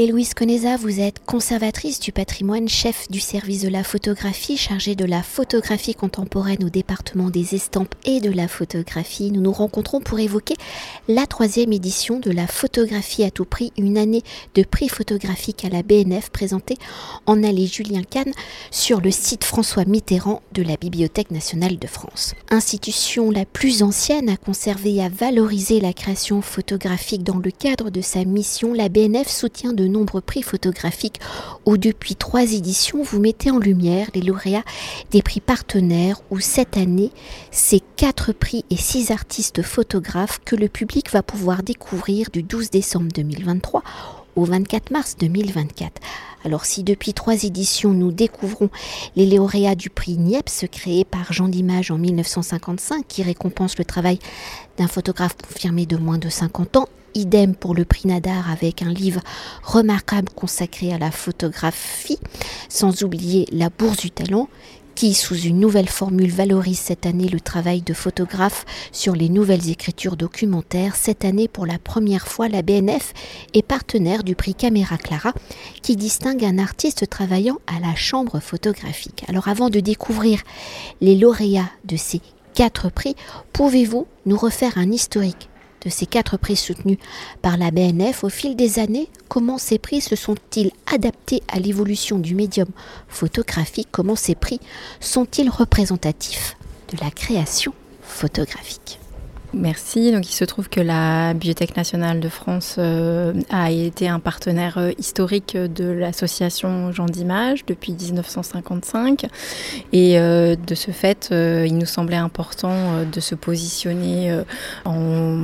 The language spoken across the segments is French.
Héloïse Coneza, vous êtes conservatrice du patrimoine, chef du service de la photographie, chargée de la photographie contemporaine au département des estampes et de la photographie. Nous nous rencontrons pour évoquer la troisième édition de la photographie à tout prix, une année de prix photographique à la BNF présentée en allée Julien Cannes sur le site François Mitterrand de la Bibliothèque nationale de France. Institution la plus ancienne à conserver et à valoriser la création photographique dans le cadre de sa mission, la BNF soutient de nombreux prix photographiques où depuis trois éditions vous mettez en lumière les lauréats des prix partenaires où cette année c'est quatre prix et six artistes photographes que le public va pouvoir découvrir du 12 décembre 2023 au 24 mars 2024. Alors si depuis trois éditions nous découvrons les lauréats du prix Niepce créé par Jean Dimage en 1955 qui récompense le travail d'un photographe confirmé de moins de 50 ans, idem pour le prix Nadar avec un livre remarquable consacré à la photographie, sans oublier la Bourse du Talent qui, sous une nouvelle formule, valorise cette année le travail de photographe sur les nouvelles écritures documentaires. Cette année, pour la première fois, la BNF est partenaire du prix Caméra Clara, qui distingue un artiste travaillant à la chambre photographique. Alors avant de découvrir les lauréats de ces quatre prix, pouvez-vous nous refaire un historique de ces quatre prix soutenus par la BNF au fil des années, comment ces prix se sont-ils adaptés à l'évolution du médium photographique? Comment ces prix sont-ils représentatifs de la création photographique? Merci. Donc, il se trouve que la Bibliothèque nationale de France euh, a été un partenaire euh, historique de l'association Jean d'Image depuis 1955. Et euh, de ce fait, il nous semblait important de se positionner en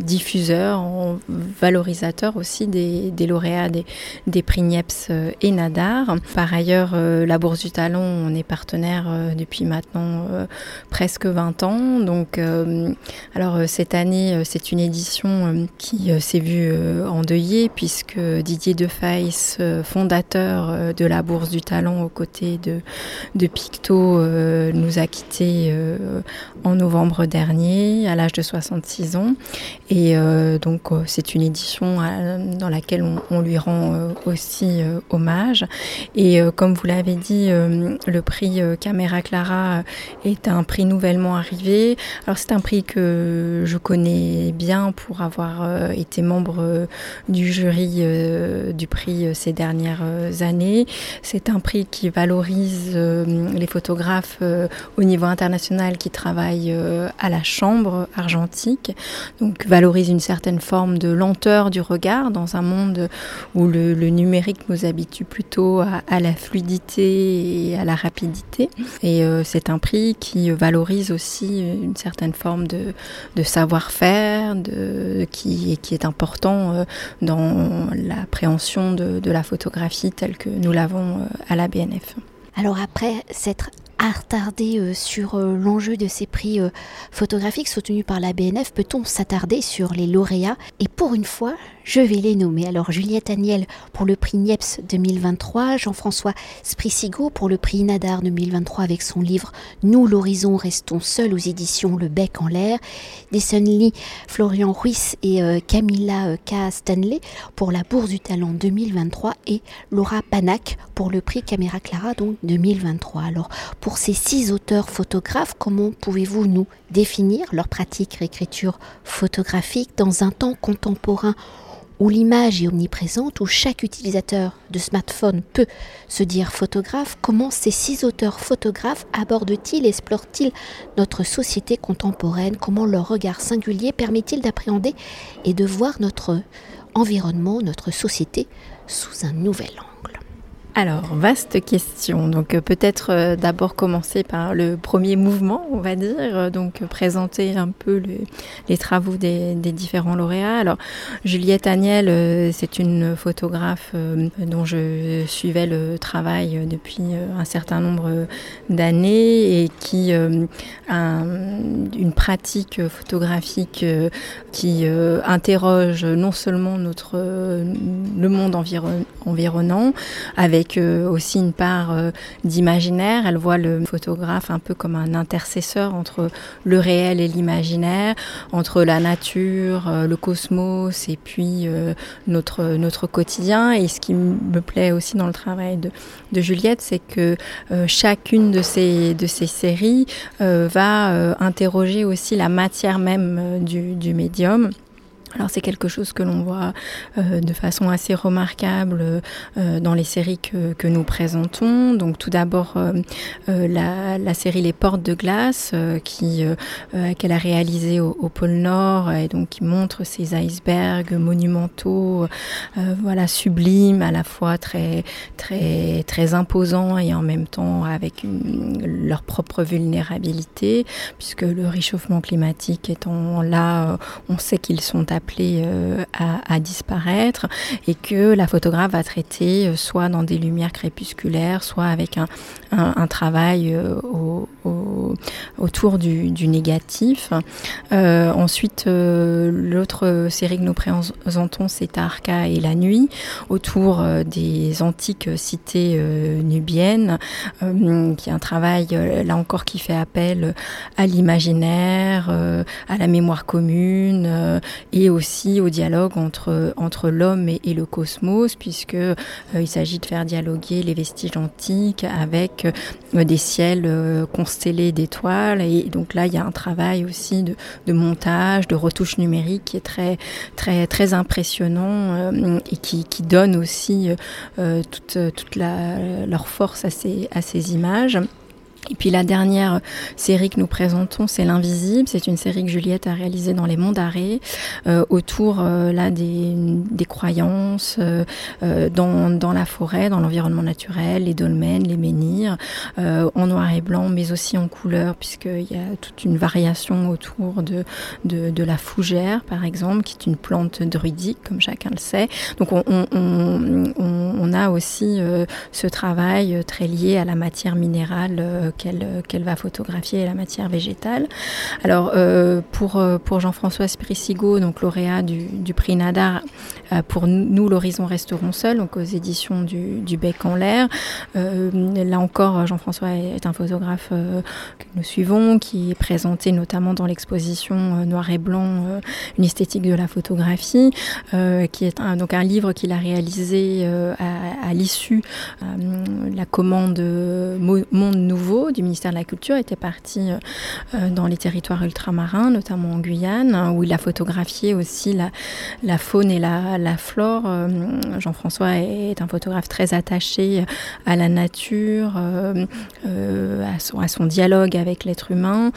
diffuseur, en valorisateur aussi des, lauréats des, des, prix Niepce et Nadar. Par ailleurs, la Bourse du Talent, on est partenaire depuis maintenant presque 20 ans. Donc, alors euh, cette année, euh, c'est une édition qui s'est vue endeuillée puisque Didier Defaïs, fondateur de la Bourse du Talent aux côtés de, Picto, nous a quittés en novembre dernier à l'âge de 66 ans. Et donc c'est une édition dans laquelle on, lui rend aussi hommage. Et comme vous l'avez dit, le prix Caméra Clara est un prix nouvellement arrivé. Alors c'est un prix que je connais bien pour avoir euh, été membre euh, du jury euh, du prix ces dernières années. C'est un prix qui valorise les photographes au niveau international qui travaillent à la chambre argentique, donc valorise une certaine forme de lenteur du regard dans un monde où le, numérique nous habitue plutôt à, à, la fluidité et à la rapidité. Et c'est un prix qui valorise aussi une certaine forme de, savoir-faire, qui, qui est important euh, dans l'appréhension de, de, la photographie telle que nous l'avons euh, à la BNF. Alors après s'être attardé euh, sur l'enjeu de ces prix photographiques soutenus par la BNF, peut-on s'attarder sur les lauréats? Et pour une fois, je vais les nommer. Alors Juliette Agnel pour le prix Niepce 2023, Jean-François Sprisigo pour le prix Nadar 2023 avec son livre Nous l'horizon restons seuls aux éditions Le Bec en l'air, Desson Lee, Florian Ruiz et euh, Camilla euh, K. Stanley pour la Bourse du Talent 2023 et Laura Panac pour le prix Caméra Clara donc 2023. Alors pour ces six auteurs photographes, comment pouvez-vous nous définir leur pratique d'écriture photographique dans un temps contemporain où l'image est omniprésente, où chaque utilisateur de smartphone peut se dire photographe, comment ces six auteurs photographes abordent-ils, explorent-ils notre société contemporaine, comment leur regard singulier permet-il d'appréhender et de voir notre environnement, notre société sous un nouvel angle alors, vaste question. Donc, euh, peut-être euh, d'abord commencer par le premier mouvement, on va dire. Euh, donc, présenter un peu les travaux des, différents lauréats. Alors, Juliette Agnel, c'est une photographe dont je suivais le travail depuis un certain nombre d'années et qui a une pratique photographique qui interroge non seulement notre le monde environnant avec aussi une part d'imaginaire. Elle voit le photographe un peu comme un intercesseur entre le réel et l'imaginaire, entre la nature, le cosmos et puis notre, notre quotidien. Et ce qui me plaît aussi dans le travail de, Juliette, c'est que chacune de ces, de ces séries va interroger aussi la matière même du médium. Alors c'est quelque chose que l'on voit euh, de façon assez remarquable euh, dans les séries que, nous présentons. Donc tout d'abord euh, la, série Les Portes de glace qu'elle a réalisée au, pôle Nord et donc qui montre ces icebergs monumentaux, voilà sublimes à la fois très très très imposants et en même temps avec leur propre vulnérabilité puisque le réchauffement climatique étant là, on sait qu'ils sont à euh, à, disparaître et que la photographe va traiter euh, soit dans des lumières crépusculaires, soit avec un, travail euh, autour du, du négatif. ensuite, l'autre série que nous présentons, c'est Arca et la nuit, autour des antiques cités nubiennes, qui est un travail, là encore, qui fait appel à l'imaginaire, à la mémoire commune et aussi au dialogue entre, entre l'homme et, le cosmos, puisque euh, s'agit de faire dialoguer les vestiges antiques avec euh, des ciels euh, constellés d'étoiles. Et donc là, il y a un travail aussi de, montage, de retouche numérique qui est très, très, très impressionnant et qui, qui, donne aussi toute, toute la, leur force à ces, à ces images. Et puis la dernière série que nous présentons, c'est L'Invisible. C'est une série que Juliette a réalisée dans les monts d'arrêt, euh, autour euh, là des, des croyances euh, euh dans, dans, la forêt, dans l'environnement naturel, les dolmens, les menhirs, euh, en noir et blanc, mais aussi en couleur, puisqu'il y a toute une variation autour de, de, de, la fougère, par exemple, qui est une plante druidique, comme chacun le sait. Donc on, on, on, on a aussi ce travail très lié à la matière minérale qu'elle va photographier la matière végétale. Alors euh, pour, euh, pour Jean-François Sprisigo, donc lauréat du, prix Nadar, euh, pour nous l'horizon resteront seuls, donc aux éditions du, Bec en l'air. là encore, Jean-François est un photographe que nous suivons, qui est présenté notamment dans l'exposition Noir et Blanc, une esthétique de la photographie, qui est un, donc un livre qu'il a réalisé à, à l'issue la commande Monde Nouveau du ministère de la Culture était parti euh, euh, dans les territoires ultramarins, notamment en Guyane, où il a photographié aussi la, faune et la, flore. Euh, Jean-François est un photographe très attaché à la nature, à, son, dialogue avec l'être humain.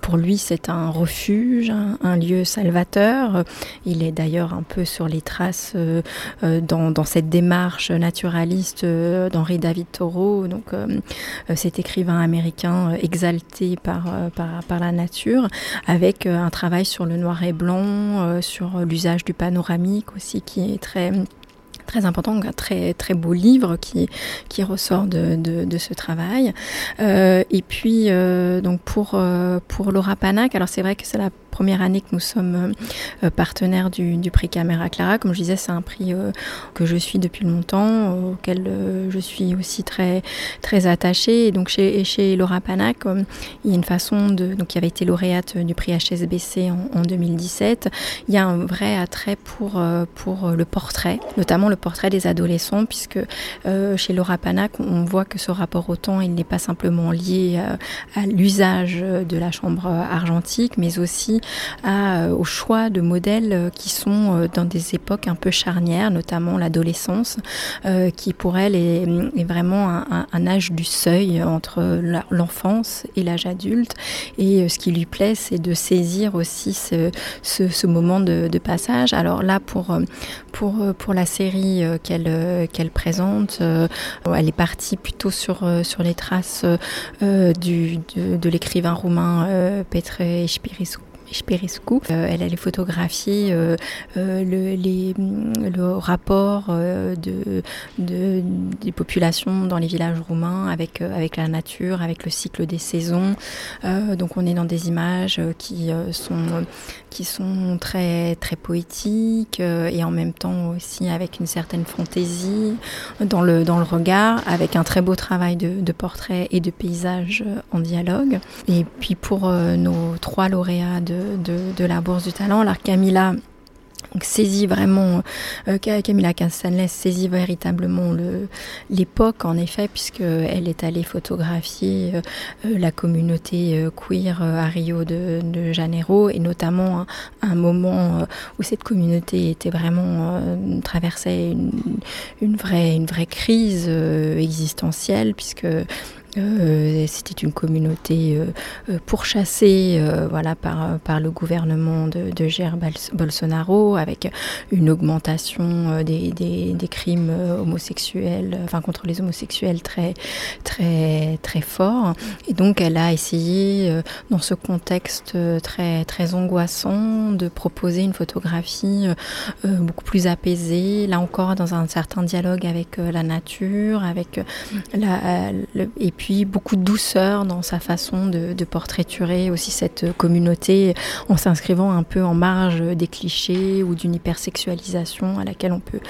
pour lui, c'est un refuge, un, un, lieu salvateur. Il est d'ailleurs un peu sur les traces dans, dans, cette démarche naturaliste d'Henri David Thoreau, donc cet écrivain américain euh, exalté par, euh, par, par, la nature, avec euh, un travail sur le noir et blanc, sur l'usage du panoramique aussi, qui est très très important, un très très beau livre qui qui ressort de, de, ce travail. Et puis donc pour pour Laura Panac, alors c'est vrai que c'est la première année que nous sommes euh, partenaires du, prix Caméra Clara. Comme je disais, c'est un prix euh, que je suis depuis longtemps, auquel euh, je suis aussi très très attachée. Et donc chez, Laura Panac, il y a une façon de donc qui avait été lauréate du prix HSBC en, en 2017. Il y a un vrai attrait pour pour le portrait, notamment le portrait des adolescents, puisque chez Laura Panac, on voit que ce rapport au temps, il n'est pas simplement lié à, à l'usage de la chambre argentique, mais euh, au choix de modèles euh, qui sont euh, dans des époques un peu charnières, notamment l'adolescence, qui pour elle est, vraiment un, âge du seuil entre l'enfance et l'âge adulte. Et ce qui lui plaît, c'est de saisir aussi ce, moment de, passage. Alors là, pour, la série qu'elle présente, elle est partie plutôt sur, les traces de, l'écrivain roumain Petre Espiriscu Sperescu. elle allait photographier le, les, le rapport de, de, des populations dans les villages roumains avec, avec la nature, avec le cycle des saisons. donc on est dans des images qui sont qui sont très très poétiques et en même temps aussi avec une certaine fantaisie dans le dans le regard, avec un très beau travail de, de portrait et de paysage en dialogue. Et puis pour nos trois lauréats de, de, la Bourse du Talent, alors Camilla saisit vraiment, euh, Camilla saisit véritablement l'époque, en effet, puisqu'elle est allée photographier euh, euh, la communauté queer à Rio de, Janeiro, et notamment un, moment où cette communauté était vraiment traversait une, vraie, une vraie crise existentielle, puisque euh, c'était une communauté euh, euh, pourchassée voilà, par, par le gouvernement de, de Jair Bolsonaro, avec une augmentation des, des, crimes homosexuels, enfin contre les homosexuels très, très, très fort. Et donc elle a essayé, dans ce contexte très, très angoissant, de proposer une photographie beaucoup plus apaisée, là encore dans un certain dialogue avec la nature, avec la, et puis beaucoup de douceur dans sa façon de, portraiturer aussi cette communauté en s'inscrivant un peu en marge des clichés ou d'une hypersexualisation à laquelle on peut,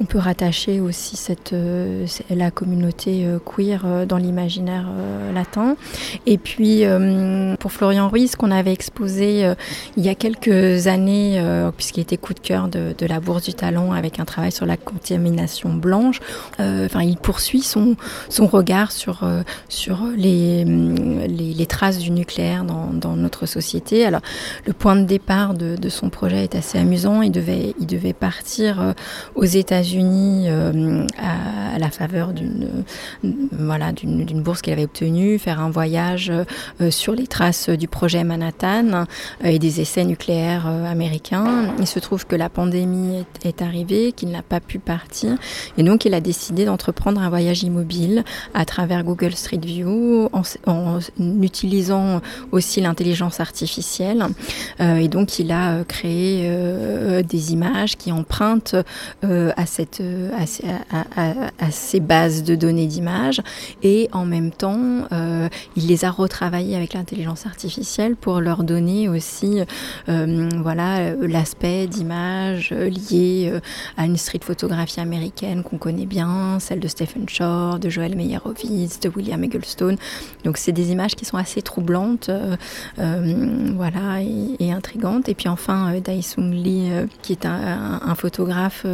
on peut rattacher aussi cette, euh, la communauté euh, queer euh, dans l'imaginaire latin. Et puis pour Florian Ruiz, qu'on avait exposé il y a quelques années, puisqu'il était coup de cœur de, de, la Bourse du Talent avec un travail sur la contamination blanche, enfin il poursuit son, son regard sur, sur les, les, les, traces du nucléaire dans, dans, notre société. Alors, le point de départ de, de, son projet est assez amusant. Il devait, il devait partir euh, aux États-Unis euh, à, la faveur d'une voilà, bourse qu'il avait obtenue, faire un voyage euh, sur les traces du projet Manhattan et des essais nucléaires américains. Il se trouve que la pandémie est arrivée, qu'il n'a pas pu partir, et donc il a décidé d'entreprendre un voyage immobile à travers Google Street View en, utilisant aussi l'intelligence artificielle. Euh, et donc, il a euh, créé euh, des images qui empruntent à, ces bases de données d'images. Et en même temps, il les a retravaillées avec l'intelligence artificielle pour leur donner aussi voilà, l'aspect d'image lié à une street photographie américaine qu'on connaît bien, celle de Stephen Shore, de Joel Meyerowitz, de William Egglestone. Donc c'est des images qui sont assez troublantes, euh, euh, voilà, et, intrigantes. Et puis enfin, euh, Dai Lee, qui est un, photographe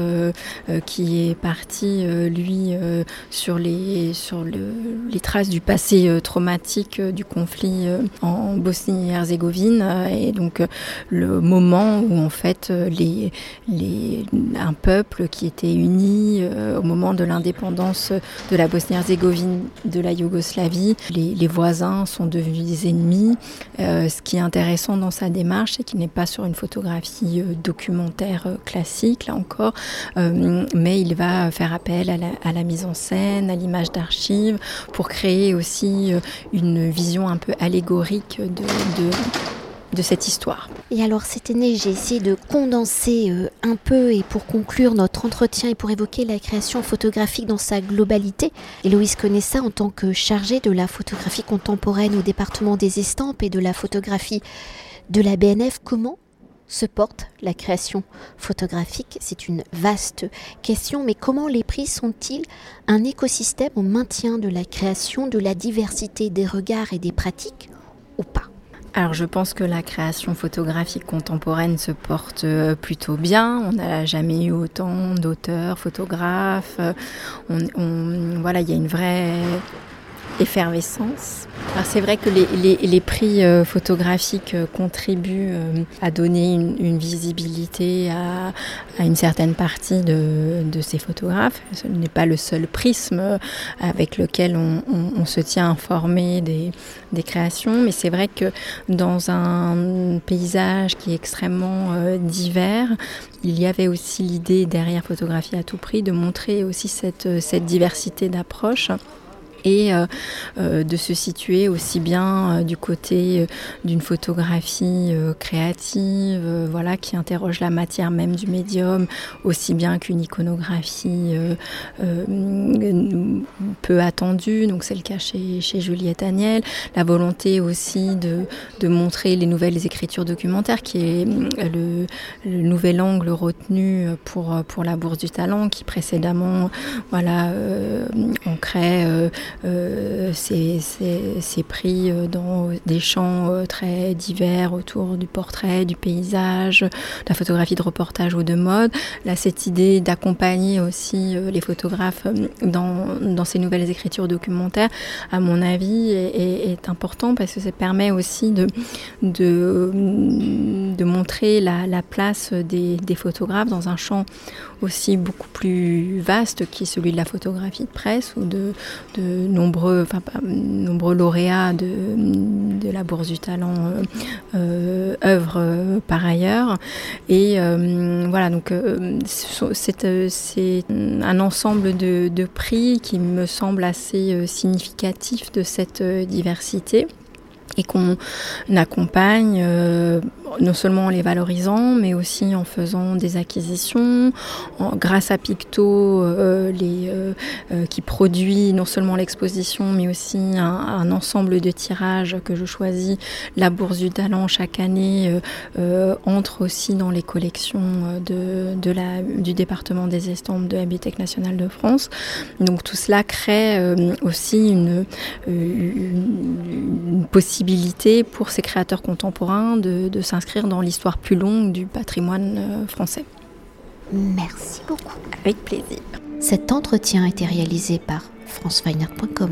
qui est parti, lui, sur les sur le, les traces du passé traumatique du conflit en Bosnie-Herzégovine, et donc le moment où en fait les, les un peuple qui était uni au moment de l'indépendance de la Bosnie-Herzégovine de la Yougoslavie. Les, voisins sont devenus des ennemis. Euh, ce qui est intéressant dans sa démarche, c'est qu'il n'est pas sur une photographie euh, documentaire euh, classique, là encore, mais il va faire appel à la, mise en scène, à l'image d'archives, pour créer aussi une vision un peu allégorique de de cette histoire. Et alors cette année, j'ai essayé de condenser euh, un peu et pour conclure notre entretien et pour évoquer la création photographique dans sa globalité. Héloïse connaît ça en tant que chargée de la photographie contemporaine au département des estampes et de la photographie de la BNF. Comment se porte la création photographique? C'est une vaste question, mais comment les prix sont-ils un écosystème au maintien de la création, de la diversité des regards et des pratiques ou pas? Alors je pense que la création photographique contemporaine se porte euh, plutôt bien. On n'a jamais eu autant d'auteurs, photographes. On, voilà, il y a une vraie effervescence. C'est vrai que les, prix euh, photographiques euh, contribuent euh, à donner une, visibilité à, une certaine partie de, ces photographes. Ce n'est pas le seul prisme avec lequel on, se tient informé des, créations, mais c'est vrai que dans un paysage qui est extrêmement divers, il y avait aussi l'idée derrière photographie à tout prix de montrer aussi cette, cette diversité d'approches et de se situer aussi bien du côté d'une photographie créative, voilà, qui interroge la matière même du médium, aussi bien qu'une iconographie peu attendue, donc c'est le cas chez, chez Juliette Agnel, la volonté aussi de, montrer les nouvelles écritures documentaires, qui est le, nouvel angle retenu pour, pour la Bourse du Talent, qui précédemment, voilà, euh, c'est pris euh, dans des champs euh, très divers autour du portrait, du paysage, de la photographie de reportage ou de mode. Là, cette idée d'accompagner aussi les photographes dans, ces nouvelles écritures documentaires, à mon avis, est, est important parce que ça permet aussi de, montrer la, la place des, photographes dans un champ aussi beaucoup plus vaste qui est celui de la photographie de presse ou de, de nombreux, enfin, nombreux lauréats de, de, la Bourse du Talent euh, euh euh, par ailleurs. Et euh, voilà, donc c'est un ensemble de, de prix qui me semble assez significatif de cette diversité et qu'on accompagne non seulement en les valorisant, mais aussi en faisant des acquisitions, grâce à Picto, euh, les, euh, qui produit non seulement l'exposition, mais aussi un, ensemble de tirages que je choisis. La Bourse du Talent chaque année entre aussi dans les collections du département des estampes de la Bibliothèque nationale de France. Donc tout cela crée aussi une, possibilité pour ces créateurs contemporains de, de s'inscrire dans l'histoire plus longue du patrimoine euh, français. Merci beaucoup. Avec plaisir. Cet entretien a été réalisé par franceweiner.com.